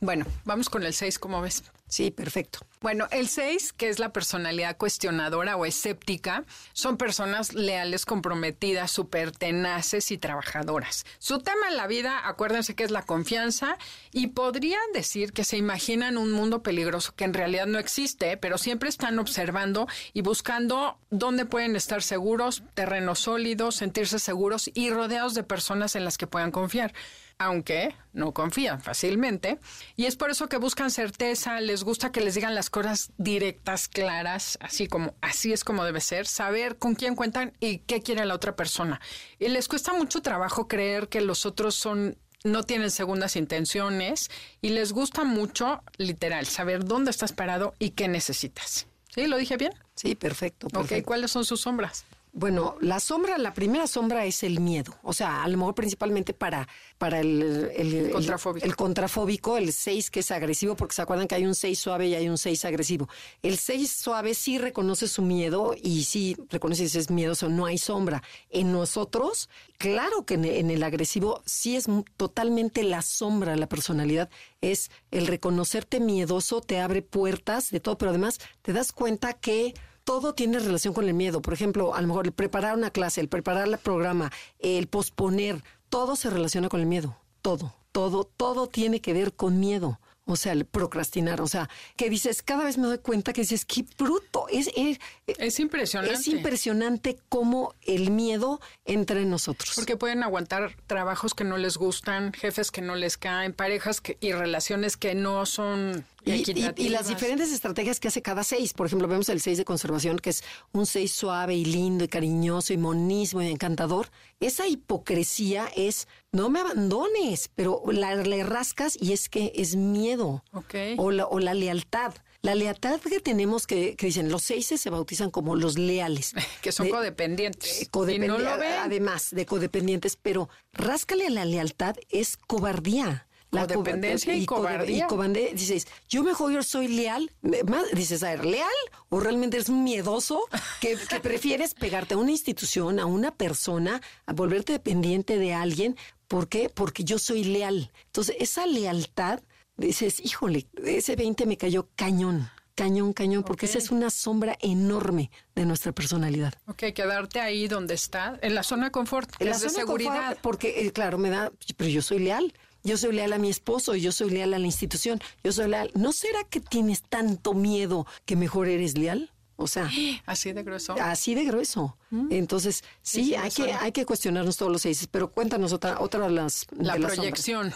Bueno, vamos con el seis, ¿cómo ves? Sí, perfecto. Bueno, el 6, que es la personalidad cuestionadora o escéptica, son personas leales, comprometidas, súper tenaces y trabajadoras. Su tema en la vida, acuérdense que es la confianza y podrían decir que se imaginan un mundo peligroso que en realidad no existe, pero siempre están observando y buscando dónde pueden estar seguros, terrenos sólidos, sentirse seguros y rodeados de personas en las que puedan confiar aunque no confían fácilmente. Y es por eso que buscan certeza, les gusta que les digan las cosas directas, claras, así como así es como debe ser, saber con quién cuentan y qué quiere la otra persona. Y les cuesta mucho trabajo creer que los otros son no tienen segundas intenciones y les gusta mucho, literal, saber dónde estás parado y qué necesitas. ¿Sí? ¿Lo dije bien? Sí, perfecto. Ok, perfecto. ¿cuáles son sus sombras? Bueno, la sombra, la primera sombra es el miedo. O sea, a lo mejor principalmente para, para el, el, el- Contrafóbico. el contrafóbico, el 6 que es agresivo, porque se acuerdan que hay un 6 suave y hay un 6 agresivo. El 6 suave sí reconoce su miedo y sí reconoce si es miedoso, no hay sombra. En nosotros, claro que en, en el agresivo sí es totalmente la sombra, la personalidad, es el reconocerte miedoso, te abre puertas de todo, pero además te das cuenta que todo tiene relación con el miedo. Por ejemplo, a lo mejor el preparar una clase, el preparar el programa, el posponer, todo se relaciona con el miedo. Todo, todo, todo tiene que ver con miedo. O sea, el procrastinar. O sea, que dices, cada vez me doy cuenta que dices, qué bruto. Es, es, Es impresionante. es impresionante cómo el miedo entra en nosotros. Porque pueden aguantar trabajos que no les gustan, jefes que no les caen, parejas que, y relaciones que no son Y, y- y equitativas. las diferentes estrategias que hace cada seis. Por ejemplo, vemos el seis de conservación, que es un seis suave y lindo y cariñoso y monismo y encantador. Esa hipocresía es, no me abandones, pero la, le rascas y es que es miedo. O la, o la lealtad. La lealtad que tenemos, que, que dicen, los seises se bautizan como los leales. *laughs* que son De- codependientes. eh, y no lo ven. Además de codependientes, pero ráscale a la lealtad es cobardía. La Codependencia y cobardía. Y cobardía, dices, yo mejor yo soy leal. Más, Dices, a ver, ¿leal? ¿O realmente eres un miedoso que, que prefieres pegarte a una institución, a una persona, a volverte dependiente de alguien? ¿Por qué? Porque yo soy leal. Entonces, esa lealtad, dices, híjole, ese 20 me cayó cañón. Cañón, cañón, porque esa es una sombra enorme de nuestra personalidad. Ok, quedarte ahí donde está, en la zona de confort, En la es zona de seguridad. confort, porque, eh, claro, me da, pero yo soy leal. Yo soy leal a mi esposo, yo soy leal a la institución, yo soy leal. ¿No será que tienes tanto miedo que mejor eres leal? O sea, *gasps* Así de grueso. así de grueso. Entonces, sí, hay, que, hay que cuestionarnos todos los seis. Pero cuéntanos otra, otra de las. La de las proyección.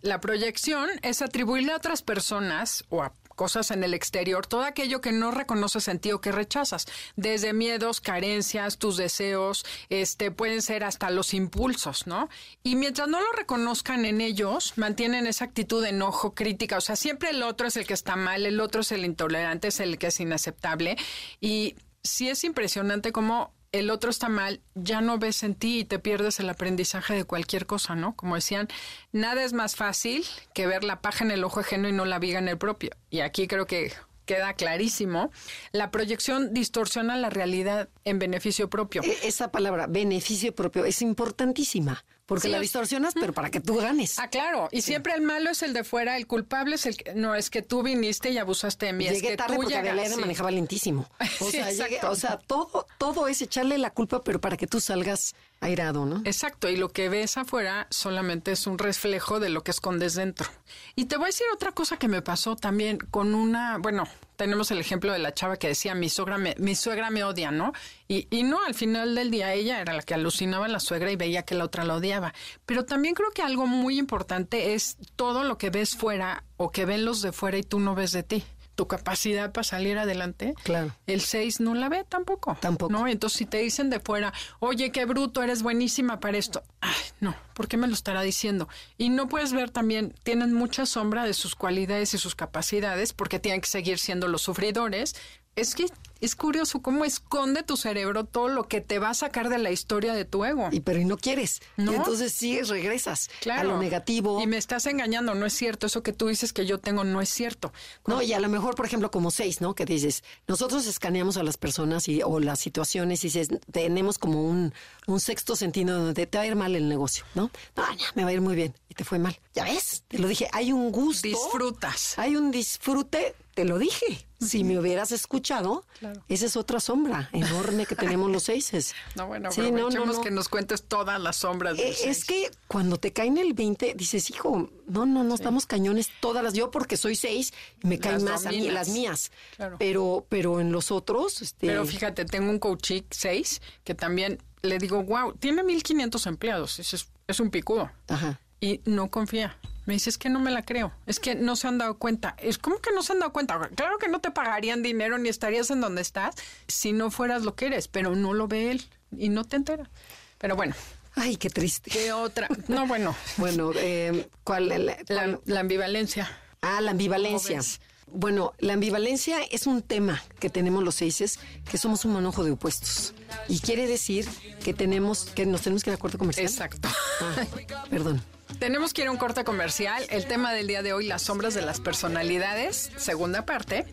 La proyección es atribuirle a otras personas o a cosas en el exterior todo aquello que no reconoces en ti o que rechazas, desde miedos, carencias, tus deseos, este pueden ser hasta los impulsos, ¿no? Y mientras no lo reconozcan en ellos, mantienen esa actitud de enojo, crítica, o sea, siempre el otro es el que está mal, el otro es el intolerante, es el que es inaceptable. Y sí es impresionante cómo el otro está mal, ya no ves en ti y te pierdes el aprendizaje de cualquier cosa, ¿no? Como decían, nada es más fácil que ver la paja en el ojo ajeno y no la viga en el propio. Y aquí creo que queda clarísimo, la proyección distorsiona la realidad en beneficio propio. E- Esa palabra, beneficio propio, es importantísima. Porque Sí, la es- distorsionas, pero para que tú ganes. Ah, claro, y siempre el malo es el de fuera, el culpable es el que, no, es que tú viniste y abusaste de mí, es Llegué que tarde tú porque llegas, sí. manejaba lentísimo. *laughs* O, sea, llegué- o sea, todo, todo es echarle la culpa, pero para que tú salgas airado, ¿no? Exacto, y lo que ves afuera solamente es un reflejo de lo que escondes dentro. Y te voy a decir otra cosa que me pasó también con una, bueno, tenemos el ejemplo de la chava que decía, mi suegra me, mi suegra me odia, ¿no? Y, y no, al final del día ella era la que alucinaba a la suegra y veía que la otra la odiaba. Pero también creo que algo muy importante es todo lo que ves fuera o que ven los de fuera y tú no ves de ti. Tu capacidad para salir adelante. Claro. El 6 no la ve tampoco. Tampoco. ¿no? Entonces, si te dicen de fuera, oye, qué bruto, eres buenísima para esto. Ay, no, ¿por qué me lo estará diciendo? Y no puedes ver también, tienen mucha sombra de sus cualidades y sus capacidades porque tienen que seguir siendo los sufridores. Es que Es curioso cómo esconde tu cerebro todo lo que te va a sacar de la historia de tu ego. Y pero y no quieres. ¿No? Y entonces sí regresas a lo negativo. Y me estás engañando, no es cierto. Eso que tú dices que yo tengo no es cierto. No, y a lo mejor, por ejemplo, como seis, ¿no? Que dices, nosotros escaneamos a las personas y, o las situaciones y dices, tenemos como un, un sexto sentido donde te va a ir mal el negocio, ¿no? No, no, me va a ir muy bien. Y te fue mal. ¿Ya ves? Te lo dije, hay un gusto. Disfrutas. Hay un disfrute, te lo dije. Si me hubieras escuchado, esa es otra sombra enorme que tenemos los *laughs* seises. No, bueno, Sí, aprovechemos que nos cuentes todas las sombras. del Eh, seis. es que cuando te caen el 20, dices, hijo, no, no, no estamos cañones todas las. Yo porque soy seis, me caen Las más a mí, dominas. las mías. Claro. Pero, pero en los otros, este. Pero fíjate, tengo un coaching 6 que también le digo, wow, tiene 1500 empleados. Es, es un picudo. Ajá. Y no confía. Me dice, es que no me la creo. Es que no se han dado cuenta. Es como que no se han dado cuenta. Claro que no te pagarían dinero ni estarías en donde estás si no fueras lo que eres, pero no lo ve él y no te entera. Pero bueno, Ay, qué triste. ¿qué otra? No, bueno, *laughs* Bueno, eh, ¿cuál? la- la, cuál? la ambivalencia. Ah, la ambivalencia. Bueno, la ambivalencia es un tema que tenemos los seises, que somos un manojo de opuestos. Y quiere decir que tenemos, que nos tenemos que ir a corte comercial. Exacto. Ah, perdón. Tenemos que ir a un corte comercial. El tema del día de hoy, las sombras de las personalidades, segunda parte.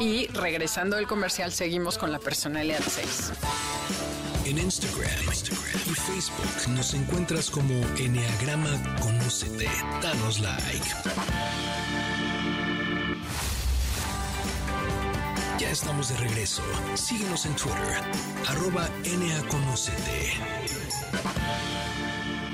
Y regresando del comercial, seguimos con la personalidad 6. En Instagram, Instagram y Facebook nos encuentras como Enneagrama Conócete. Danos like. Ya estamos de regreso. Síguenos en Twitter, arroba NAConócete.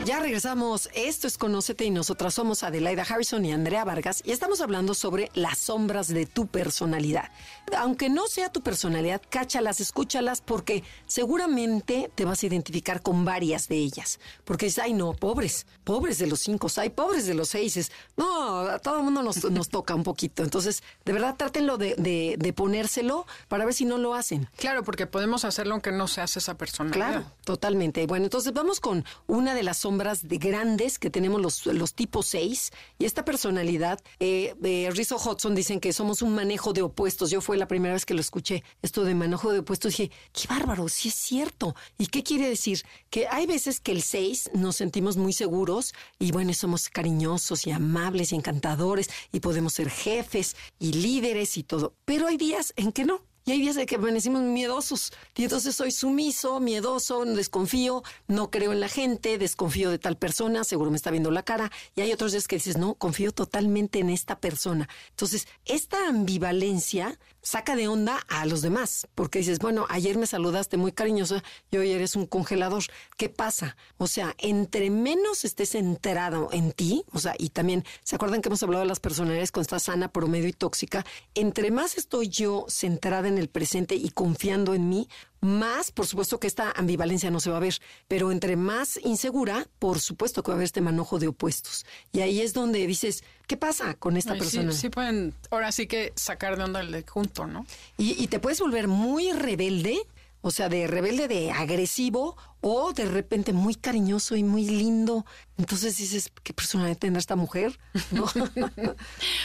Ya regresamos. Esto es Conócete y nosotras somos Adelaida Harrison y Andrea Vargas y estamos hablando sobre las sombras de tu personalidad. Aunque no sea tu personalidad, cáchalas, escúchalas porque seguramente te vas a identificar con varias de ellas. Porque dices, ay no, pobres, pobres de los cinco, ay, pobres de los seis. No, a todo el mundo nos, toca un poquito. Entonces, de verdad, trátenlo de, de- de para ver si no lo hacen. Claro, porque podemos hacerlo aunque no seas esa persona. Claro, totalmente. Bueno, entonces vamos con una de las sombras de grandes que tenemos los, los tipos 6. Y esta personalidad, eh, eh, Rizzo Hudson dicen que somos un manejo de opuestos. Yo fue la primera vez que lo escuché, esto de manejo de opuestos. Dije, qué bárbaro, sí es cierto. ¿Y qué quiere decir? Que hay veces que el 6 nos sentimos muy seguros y bueno, somos cariñosos y amables y encantadores y podemos ser jefes y líderes y todo. Pero hay días en que no. Y hay días de que amanecimos miedosos. Y entonces soy sumiso, miedoso, desconfío, no creo en la gente, desconfío de tal persona, seguro me está viendo la cara. Y hay otros días que dices, no, confío totalmente en esta persona. Entonces, esta ambivalencia saca de onda a los demás, porque dices, bueno, ayer me saludaste muy cariñosa y hoy eres un congelador. ¿Qué pasa? O sea, entre menos estés centrado en ti, o sea, y también, ¿se acuerdan que hemos hablado de las personalidades con esta sana, promedio y tóxica? Entre más estoy yo centrada en el presente y confiando en mí, más, por supuesto que esta ambivalencia no se va a ver, pero entre más insegura, por supuesto que va a haber este manojo de opuestos. Y ahí es donde dices, ¿qué pasa con esta Ay, sí, persona? sí pueden, ahora sí que sacar de onda el de junto, ¿no? Y, y te puedes volver muy rebelde, o sea, de rebelde, de agresivo, o de repente muy cariñoso y muy lindo. Entonces dices, ¿qué personalidad tendrá esta mujer? *laughs* ¿No? *laughs*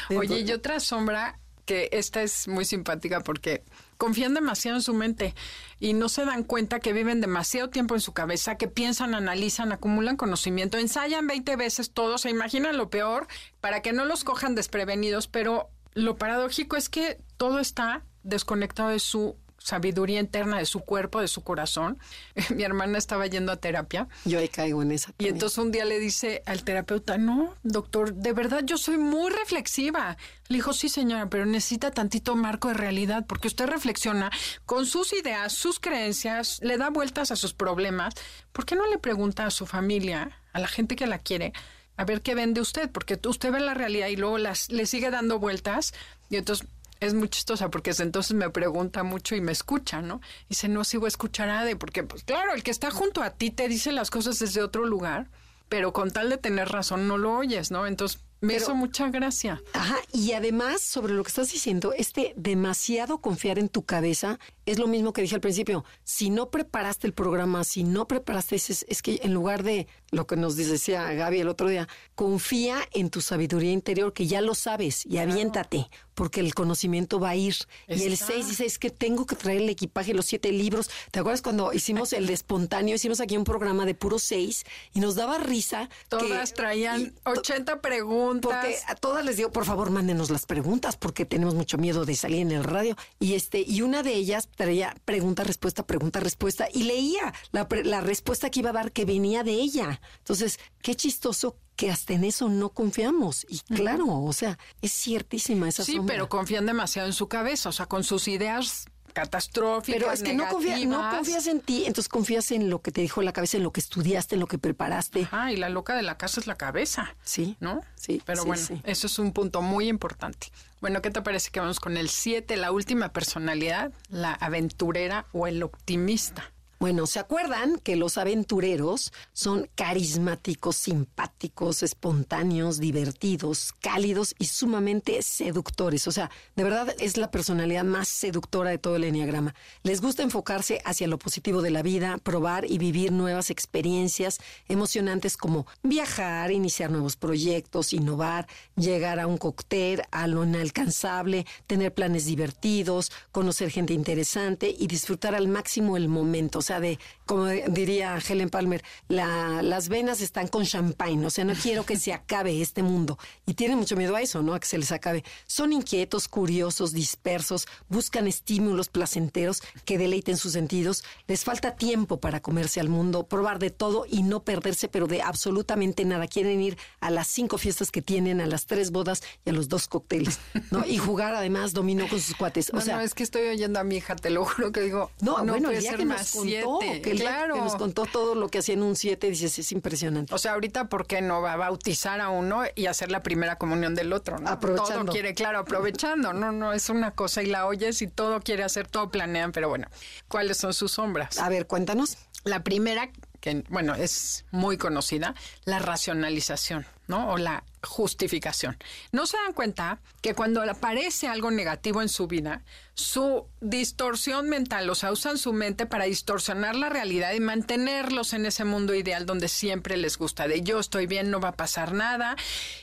*laughs* Oye, y otra sombra que esta es muy simpática porque confían demasiado en su mente y no se dan cuenta que viven demasiado tiempo en su cabeza, que piensan, analizan, acumulan conocimiento, ensayan 20 veces todo, se imaginan lo peor para que no los cojan desprevenidos, pero lo paradójico es que todo está desconectado de su sabiduría interna, de su cuerpo, de su corazón. *laughs* Mi hermana estaba yendo a terapia Yo ahí caigo en esa. y también. entonces un día le dice al terapeuta, no, doctor, de verdad yo soy muy reflexiva. Le dijo, sí señora, pero necesita tantito marco de realidad porque usted reflexiona con sus ideas, sus creencias, le da vueltas a sus problemas. ¿Por qué no le pregunta a su familia, a la gente que la quiere, a ver qué vende usted? Porque usted ve la realidad y luego las, le sigue dando vueltas y entonces... Es muy chistosa porque desde entonces me pregunta mucho y me escucha, ¿no? Y dice, no, sí voy a escuchar a Ade, porque, pues claro, el que está junto a ti te dice las cosas desde otro lugar, pero con tal de tener razón no lo oyes, ¿no? Entonces me Pero- hizo mucha gracia. Ajá, y además, sobre lo que estás diciendo, este demasiado confiar en tu cabeza es lo mismo que dije al principio. Si no preparaste el programa, si no preparaste, es, es que en lugar de lo que nos decía Gaby el otro día, confía en tu sabiduría interior, que ya lo sabes, y aviéntate, porque el conocimiento va a ir. Y el 6 dice, es que tengo que traer el equipaje, los siete libros. ¿Te acuerdas cuando hicimos el de espontáneo? Hicimos aquí un programa de puro seis y nos daba risa. Todas traían 80 preguntas. Porque a todas les digo, por favor, mándenos las preguntas, porque tenemos mucho miedo de salir en el radio. Y este, y una de ellas traía pregunta, respuesta, pregunta, respuesta, y leía la, la respuesta que iba a dar que venía de ella. Entonces, qué chistoso que hasta en eso no confiamos. Y claro, o sea, es ciertísima esa Sí, pero confían demasiado en su cabeza, o sea, con sus ideas catastróficas. Pero es que no, confías en ti, entonces confías en lo que te dijo la cabeza, en lo que estudiaste, en lo que preparaste. Ah, y la loca de la casa es la cabeza. Sí. ¿No? Sí. Pero bueno, eso es un punto muy importante. Bueno, ¿qué te parece que vamos con el 7, la última personalidad, la aventurera o el optimista? Bueno, ¿se acuerdan que los aventureros son carismáticos, simpáticos, espontáneos, divertidos, cálidos y sumamente seductores? O sea, de verdad es la personalidad más seductora de todo el enneagrama. Les gusta enfocarse hacia lo positivo de la vida, probar y vivir nuevas experiencias emocionantes como viajar, iniciar nuevos proyectos, innovar, llegar a un cóctel, a lo inalcanzable, tener planes divertidos, conocer gente interesante y disfrutar al máximo el momento sea, de, como diría Helen Palmer, la, las venas están con champagne, o sea, no quiero que se acabe este mundo. Y tienen mucho miedo a eso, ¿no? A que se les acabe. Son inquietos, curiosos, dispersos, buscan estímulos placenteros que deleiten sus sentidos. Les falta tiempo para comerse al mundo, probar de todo y no perderse, pero de absolutamente nada. Quieren ir a las cinco fiestas que tienen, a las tres bodas y a los dos cócteles, ¿no? Y jugar además dominó con sus cuates. O sea, no, es que estoy oyendo a mi hija, te lo juro que digo, no, no bueno, puede ser más que, claro. que nos contó todo lo que hacía en un 7, dices, es impresionante. O sea, ahorita, ¿por qué no va a bautizar a uno y hacer la primera comunión del otro? ¿no? Aprovechando. Todo quiere, claro, aprovechando. No, no, es una cosa y la oyes y todo quiere hacer, todo planean, pero bueno, ¿cuáles son sus sombras? A ver, cuéntanos. La primera, que bueno, es muy conocida, la racionalización, ¿no? O la justificación. No se dan cuenta que cuando aparece algo negativo en su vida, su distorsión mental, o sea, usan su mente para distorsionar la realidad y mantenerlos en ese mundo ideal donde siempre les gusta de yo estoy bien, no va a pasar nada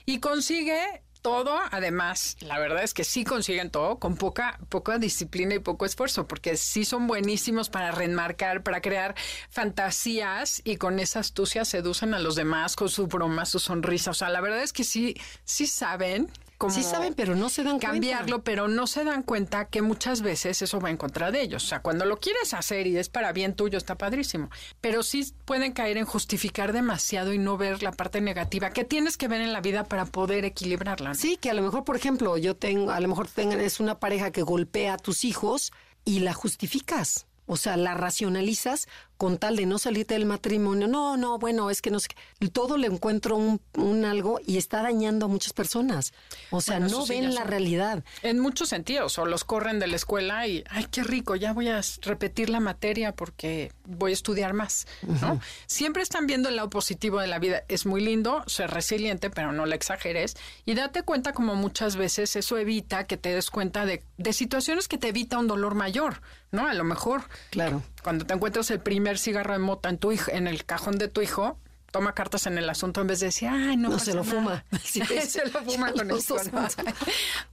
y consigue todo, además, la verdad es que sí consiguen todo con poca, poca disciplina y poco esfuerzo, porque sí son buenísimos para remarcar, para crear fantasías y con esa astucia seducen a los demás con su broma, su sonrisa. O sea, la verdad es que sí, sí saben sí saben, pero no se dan cambiarlo, pero no se dan cuenta que muchas veces eso va en contra de ellos. O sea, cuando lo quieres hacer y es para bien tuyo, está padrísimo. Pero sí pueden caer en justificar demasiado y no ver la parte negativa que tienes que ver en la vida para poder equilibrarla. Sí, que a lo mejor, por ejemplo, yo tengo, a lo mejor tengan, es una pareja que golpea a tus hijos y la justificas. O sea, la racionalizas con tal de no salirte del matrimonio. No, no, bueno, es que no sé. Todo le encuentro un, un algo y está dañando a muchas personas. O sea, no ven la realidad. En muchos sentidos. O los corren de la escuela y, ay, qué rico, ya voy a repetir la materia porque voy a estudiar más. ¿no? Siempre están viendo el lado positivo de la vida. Es muy lindo ser resiliente, pero no la exageres. Y date cuenta como muchas veces eso evita que te des cuenta de, de situaciones que te evita un dolor mayor. ¿No? A lo mejor. Claro. Cuando te encuentras el primer cigarro de mota en tu hijo, en el cajón de tu hijo, toma cartas en el asunto en vez de decir, ay, no, no *laughs* se lo fuma. se lo fuma con el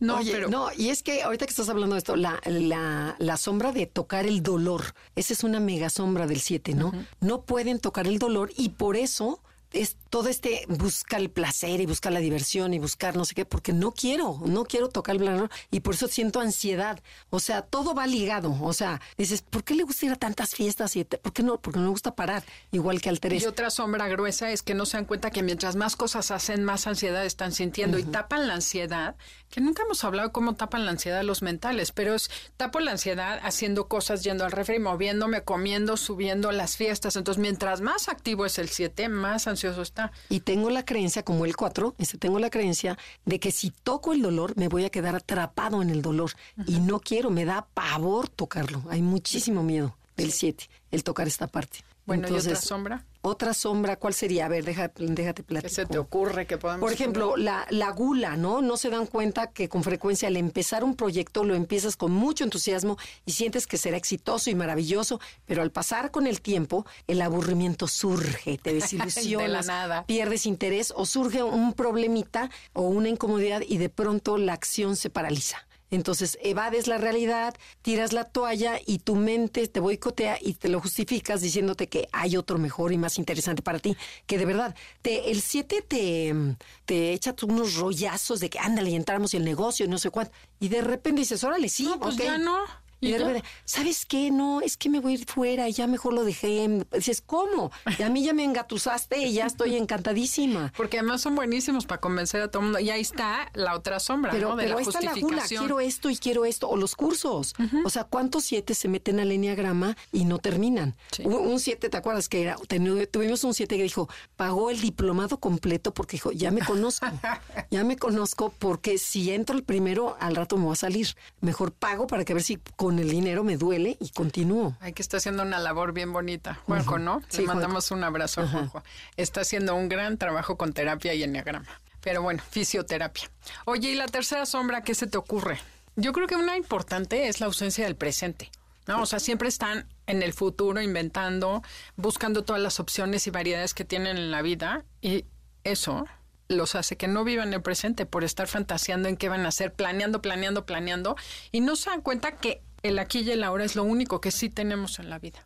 No, *laughs* pero... no, y es que ahorita que estás hablando de esto, la, la, la sombra de tocar el dolor, esa es una mega sombra del 7, ¿no? No pueden tocar el dolor y por eso es todo este busca el placer y busca la diversión y buscar no sé qué, porque no quiero, no quiero tocar el dolor y por eso siento ansiedad. O sea, todo va ligado. O sea, dices, ¿por qué le gusta ir a tantas fiestas? y ¿Por qué no? Porque no le gusta parar, igual que al Teresa. Y otra sombra gruesa es que no se dan cuenta que mientras más cosas hacen, más ansiedad están sintiendo y tapan la ansiedad, que nunca hemos hablado de cómo tapan la ansiedad los mentales, pero es tapo la ansiedad haciendo cosas, yendo al refri, moviéndome, comiendo, subiendo las fiestas. Entonces, mientras más activo es el 7, más ansioso está. Y tengo la creencia, como el 4, este, tengo la creencia de que si toco el dolor, me voy a quedar atrapado en el dolor. Y no quiero, me da pavor tocarlo. Hay muchísimo miedo del 7, el tocar esta parte. Bueno, ¿y otra sombra? Otra sombra, ¿cuál sería? A ver, déjate, déjate platicar. ¿Qué se te ocurre que podamos Por ejemplo, la, la gula, ¿no? No se dan cuenta que con frecuencia al empezar un proyecto lo empiezas con mucho entusiasmo y sientes que será exitoso y maravilloso, pero al pasar con el tiempo, el aburrimiento surge, te *laughs* desilusionas, De la nada. pierdes interés o surge un problemita o una incomodidad y de pronto la acción se paraliza. Entonces evades la realidad, tiras la toalla y tu mente te boicotea y te lo justificas diciéndote que hay otro mejor y más interesante para ti. Que de verdad, te, el 7 te, te echa unos rollazos de que ándale y entramos en el negocio y no sé cuánto. Y de repente dices, órale, sí, No, pues ya no. Y de ya? repente, ¿sabes qué? No, es que me voy a ir fuera, ya mejor lo dejé. Dices, ¿cómo? Y a mí ya me engatusaste y ya estoy encantadísima. *laughs* Porque además son buenísimos para convencer a todo el mundo. Y ahí está la otra sombra, Pero, ¿no? De pero la está la gula, justificación. quiero esto y quiero esto, o los cursos. O sea, ¿cuántos siete se meten al enneagrama y no terminan? Sí. Un siete, ¿te acuerdas que era? Tuvimos un siete que dijo, pagó el diplomado completo porque dijo, ya me conozco, *laughs* ya me conozco porque si entro el primero, al rato me voy a salir. Mejor pago para que a ver si con el dinero me duele y continúo. Ay, que está haciendo una labor bien bonita. Juanjo, ¿no? Sí, Le mandamos un abrazo a Ajá. Juanjo. Está haciendo un gran trabajo con terapia y enneagrama. Pero bueno, fisioterapia. Oye, ¿y la tercera sombra qué se te ocurre? Yo creo que una importante es la ausencia del presente. ¿no? O sea, siempre están en el futuro inventando, buscando todas las opciones y variedades que tienen en la vida y eso los hace que no vivan el presente por estar fantaseando en qué van a hacer, planeando, planeando, planeando y no se dan cuenta que el aquí y el ahora es lo único que sí tenemos en la vida.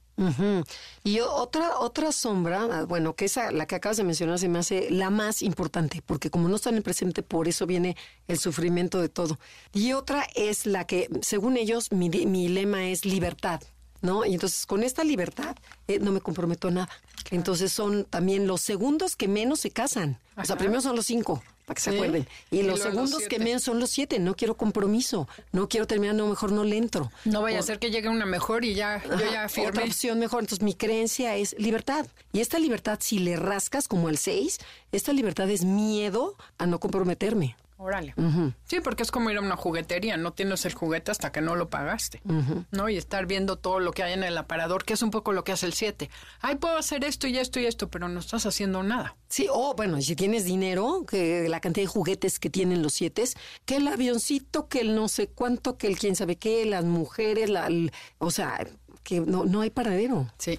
Y otra otra sombra, bueno, que esa la que acabas de mencionar se me hace la más importante, porque como no está en el presente, por eso viene el sufrimiento de todo. Y otra es la que, según ellos, mi, mi lema es libertad. ¿No? Y entonces con esta libertad eh, no me comprometo a nada. Entonces son también los segundos que menos se casan. O sea, primero son los cinco, para que se acuerden. Y, Y los segundos que menos son los siete. No quiero compromiso. No quiero terminar, no, mejor no le entro. No vaya O- a ser que llegue una mejor y ya, yo ya Ajá, firmé. Otra opción mejor. Entonces, mi creencia es libertad. Y esta libertad, si le rascas como el 6, esta libertad es miedo a no comprometerme. Órale. Sí, porque es como ir a una juguetería, no tienes el juguete hasta que no lo pagaste, ¿no? Y estar viendo todo lo que hay en el aparador, que es un poco lo que hace el 7. Ay, puedo hacer esto y esto y esto, pero no estás haciendo nada. Sí, o bueno, y si tienes dinero, que la cantidad de juguetes que tienen los siete, que el avioncito, que el no sé cuánto, que el quién sabe qué, las mujeres, la, el- o sea, que no, no hay paradero. Sí,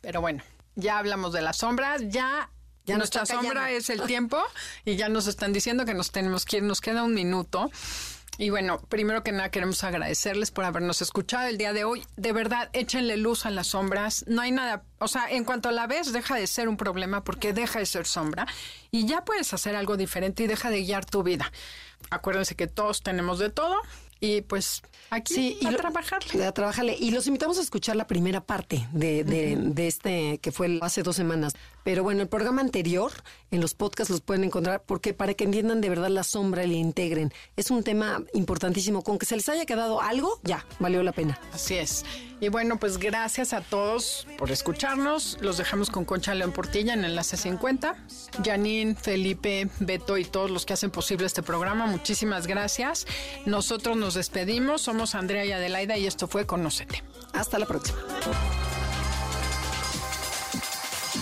pero bueno, ya hablamos de las sombras, ya... Ya nuestra sombra callando. es el *laughs* tiempo y ya nos están diciendo que nos tenemos que ir, nos queda un minuto. Y bueno, primero que nada queremos agradecerles por habernos escuchado el día de hoy. De verdad, échenle luz a las sombras. No hay nada, o sea, en cuanto la ves, deja de ser un problema porque deja de ser sombra y ya puedes hacer algo diferente y deja de guiar tu vida. Acuérdense que todos tenemos de todo y pues aquí a lo- trabajarle. A trabajarle. Y los invitamos a escuchar la primera parte de, de, de este que fue hace dos semanas. Pero bueno, el programa anterior, en los podcasts los pueden encontrar porque para que entiendan de verdad la sombra y la integren. Es un tema importantísimo. Con que se les haya quedado algo, ya, valió la pena. Así es. Y bueno, pues gracias a todos por escucharnos. Los dejamos con Concha León Portilla en Enlace 50. Janine, Felipe, Beto y todos los que hacen posible este programa, muchísimas gracias. Nosotros nos despedimos. Somos Andrea y Adelaida y esto fue Conócete. Hasta la próxima.